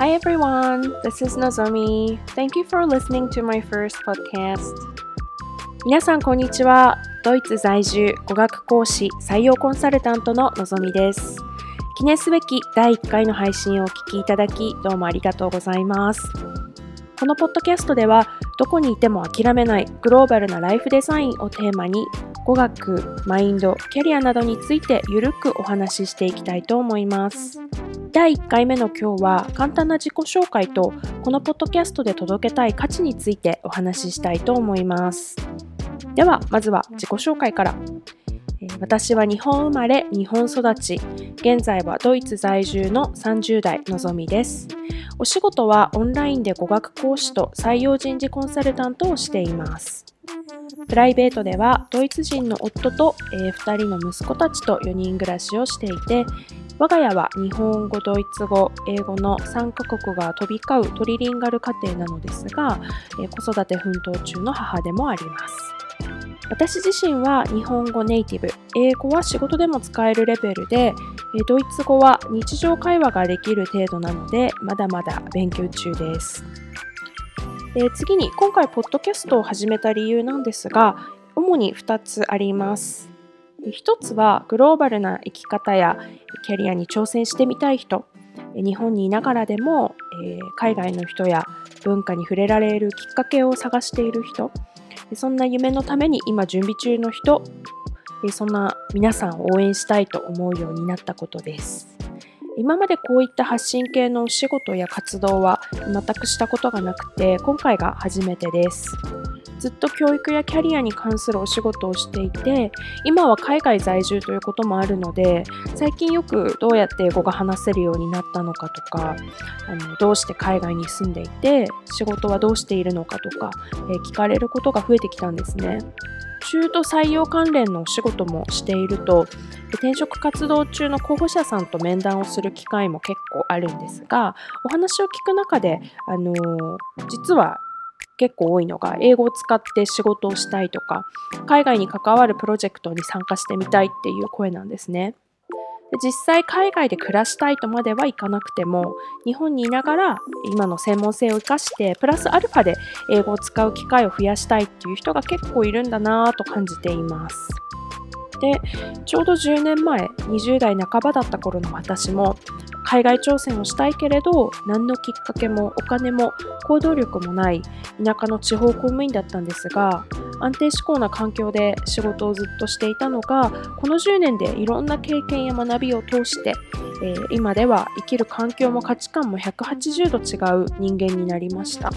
Hi everyone, this is Nozomi. Thank you for listening to my first podcast. 皆さんこんにちは。ドイツ在住語学講師採用コンサルタントののぞみです。記念すべき第1回の配信をお聞きいただきどうもありがとうございます。このポッドキャストではどこにいても諦めないグローバルなライフデザインをテーマに語学、マインド、キャリアなどについてゆるくお話ししていきたいと思います。第1回目の今日は簡単な自己紹介とこのポッドキャストで届けたい価値についてお話ししたいと思います。ではまずは自己紹介から。私は日本生まれ、日本育ち、現在はドイツ在住の30代のぞみです。お仕事はオンラインで語学講師と採用人事コンサルタントをしています。プライベートではドイツ人の夫と、えー、2人の息子たちと4人暮らしをしていて我が家は日本語、ドイツ語、英語の3カ国が飛び交うトリリンガル家庭なのですが、え子育て奮闘中の母でもあります。私自身は日本語ネイティブ、英語は仕事でも使えるレベルで、ドイツ語は日常会話ができる程度なので、まだまだ勉強中です。次に、今回、ポッドキャストを始めた理由なんですが、主に2つあります。一つはグローバルな生き方やキャリアに挑戦してみたい人。日本にいながらでも、え海外の人や文化に触れられるきっかけを探している人。そんな夢のために今準備中の人。そんな皆さんを応援したいと思うようになったことです。今までこういった発信系のお仕事や活動は全くしたことがなくて今回が初めてです。ずっと教育やキャリアに関するお仕事をしていて今は海外在住ということもあるので最近よくどうやって英語が話せるようになったのかとかあのどうして海外に住んでいて仕事はどうしているのかとか、えー、聞かれることが増えてきたんですね。中途採用関連のお仕事もしていると転職活動中の候補者さんと面談をする機会も結構あるんですがお話を聞く中で、あのー、実は結構多いのが英語を使って仕事をしたいとか海外に関わるプロジェクトに参加してみたいっていう声なんですね。実際海外で暮らしたいとまではいかなくても日本にいながら今の専門性を生かしてプラスアルファで英語を使う機会を増やしたいっていう人が結構いるんだなぁと感じています。でちょうど10年前20代半ばだった頃の私も海外挑戦をしたいけれど何のきっかけもお金も行動力もない田舎の地方公務員だったんですが安定志向な環境で仕事をずっとしていたのがこの10年でいろんな経験や学びを通して、えー、今では生きる環境も価値観も180度違う人間になりました。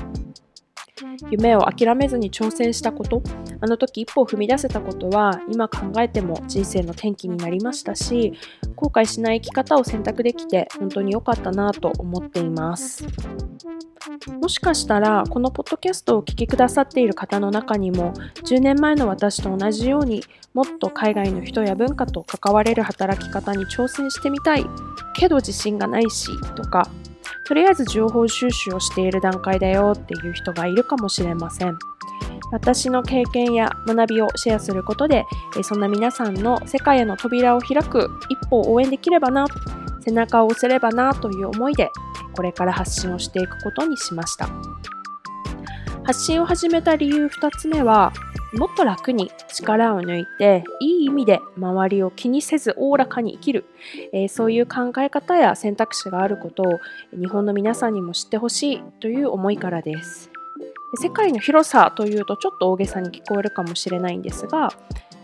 夢を諦めずに挑戦したこと。あの時一歩を踏み出せたことは今考えても人生の転機になりましたし後悔しない生き方を選択できて本当に良かったなと思っています。もしかしたらこのポッドキャストをお聴きくださっている方の中にも10年前の私と同じようにもっと海外の人や文化と関われる働き方に挑戦してみたい。けど自信がないしとかとりあえず情報収集をしている段階だよっていう人がいるかもしれません。私の経験や学びをシェアすることで、そんな皆さんの世界への扉を開く一歩を応援できればな、背中を押せればなという思いで、これから発信をしていくことにしました。発信を始めた理由2つ目は、もっと楽に力を抜いていい意味で周りを気にせずおおらかに生きる、えー、そういう考え方や選択肢があることを日本の皆さんにも知ってほしいという思いからです。世界の広さというとちょっと大げさに聞こえるかもしれないんですが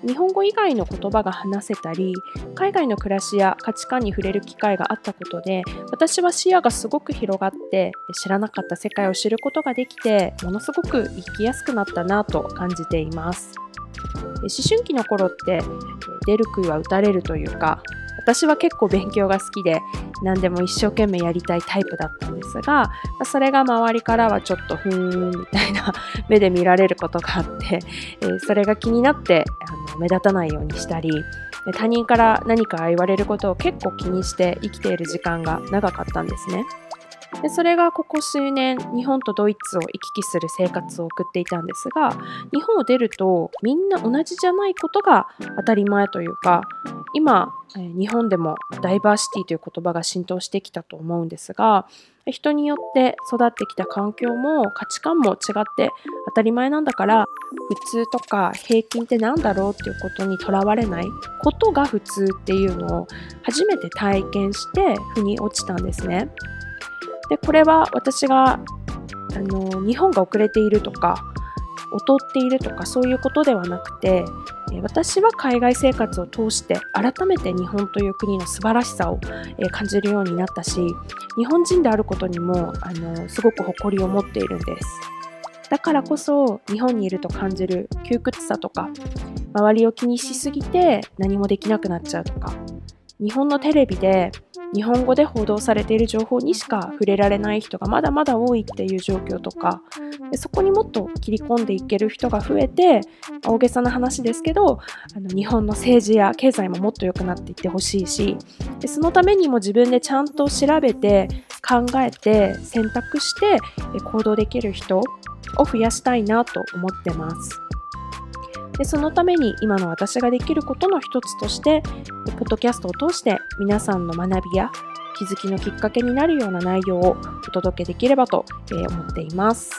日本語以外の言葉が話せたり海外の暮らしや価値観に触れる機会があったことで私は視野がすごく広がって知らなかった世界を知ることができてものすごく生きやすくなったなと感じています。思春期の頃って出る杭は打たれるというか私は結構勉強が好きで何でも一生懸命やりたいタイプだったんですがそれが周りからはちょっとふーんみたいな目で見られることがあって、えそれが気になってあの目立たないようにしたり他人から何か言われることを結構気にして生きている時間が長かったんですね。でそれがここ数年日本とドイツを行き来する生活を送っていたんですが日本を出るとみんな同じじゃないことが当たり前というか今日本でもダイバーシティという言葉が浸透してきたと思うんですが人によって育ってきた環境も価値観も違って当たり前なんだから普通とか平均って何だろうっていうことにとらわれないことが普通っていうのを初めて体験して腑に落ちたんですね。でこれは私があの日本が遅れているとか劣っているとかそういうことではなくて私は海外生活を通して改めて日本という国の素晴らしさを感じるようになったし日本人であることにもあのすごく誇りを持っているんです。だからこそ日本にいると感じる窮屈さとか周りを気にしすぎて何もできなくなっちゃうとか日本のテレビで日本語で報道されている情報にしか触れられない人がまだまだ多いっていう状況とかでそこにもっと切り込んでいける人が増えて大げさな話ですけどあの日本の政治や経済ももっと良くなっていってほしいしでそのためにも自分でちゃんと調べて考えて選択して行動できる人を増やしたいなと思ってます。でそのために今の私ができることの一つとしてポッドキャストを通して皆さんの学びや気づきのきっかけになるような内容をお届けできればと思っています。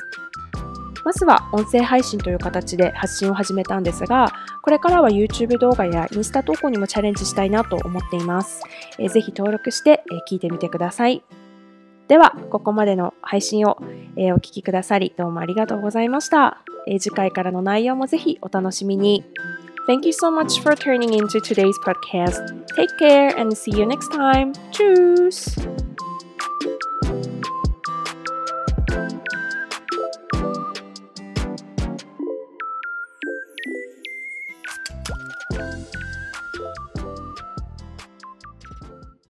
まずは音声配信という形で発信を始めたんですが、これからは YouTube 動画やインスタ投稿にもチャレンジしたいなと思っています。えー、ぜひ登録して聞いてみてください。では、ここまでの配信を、お聞きくださり、どうもありがとうございました。えー、次回からの内容もぜひお楽しみに。Thank you so much for turning into today's podcast. Take care and see you next time. Tschüss!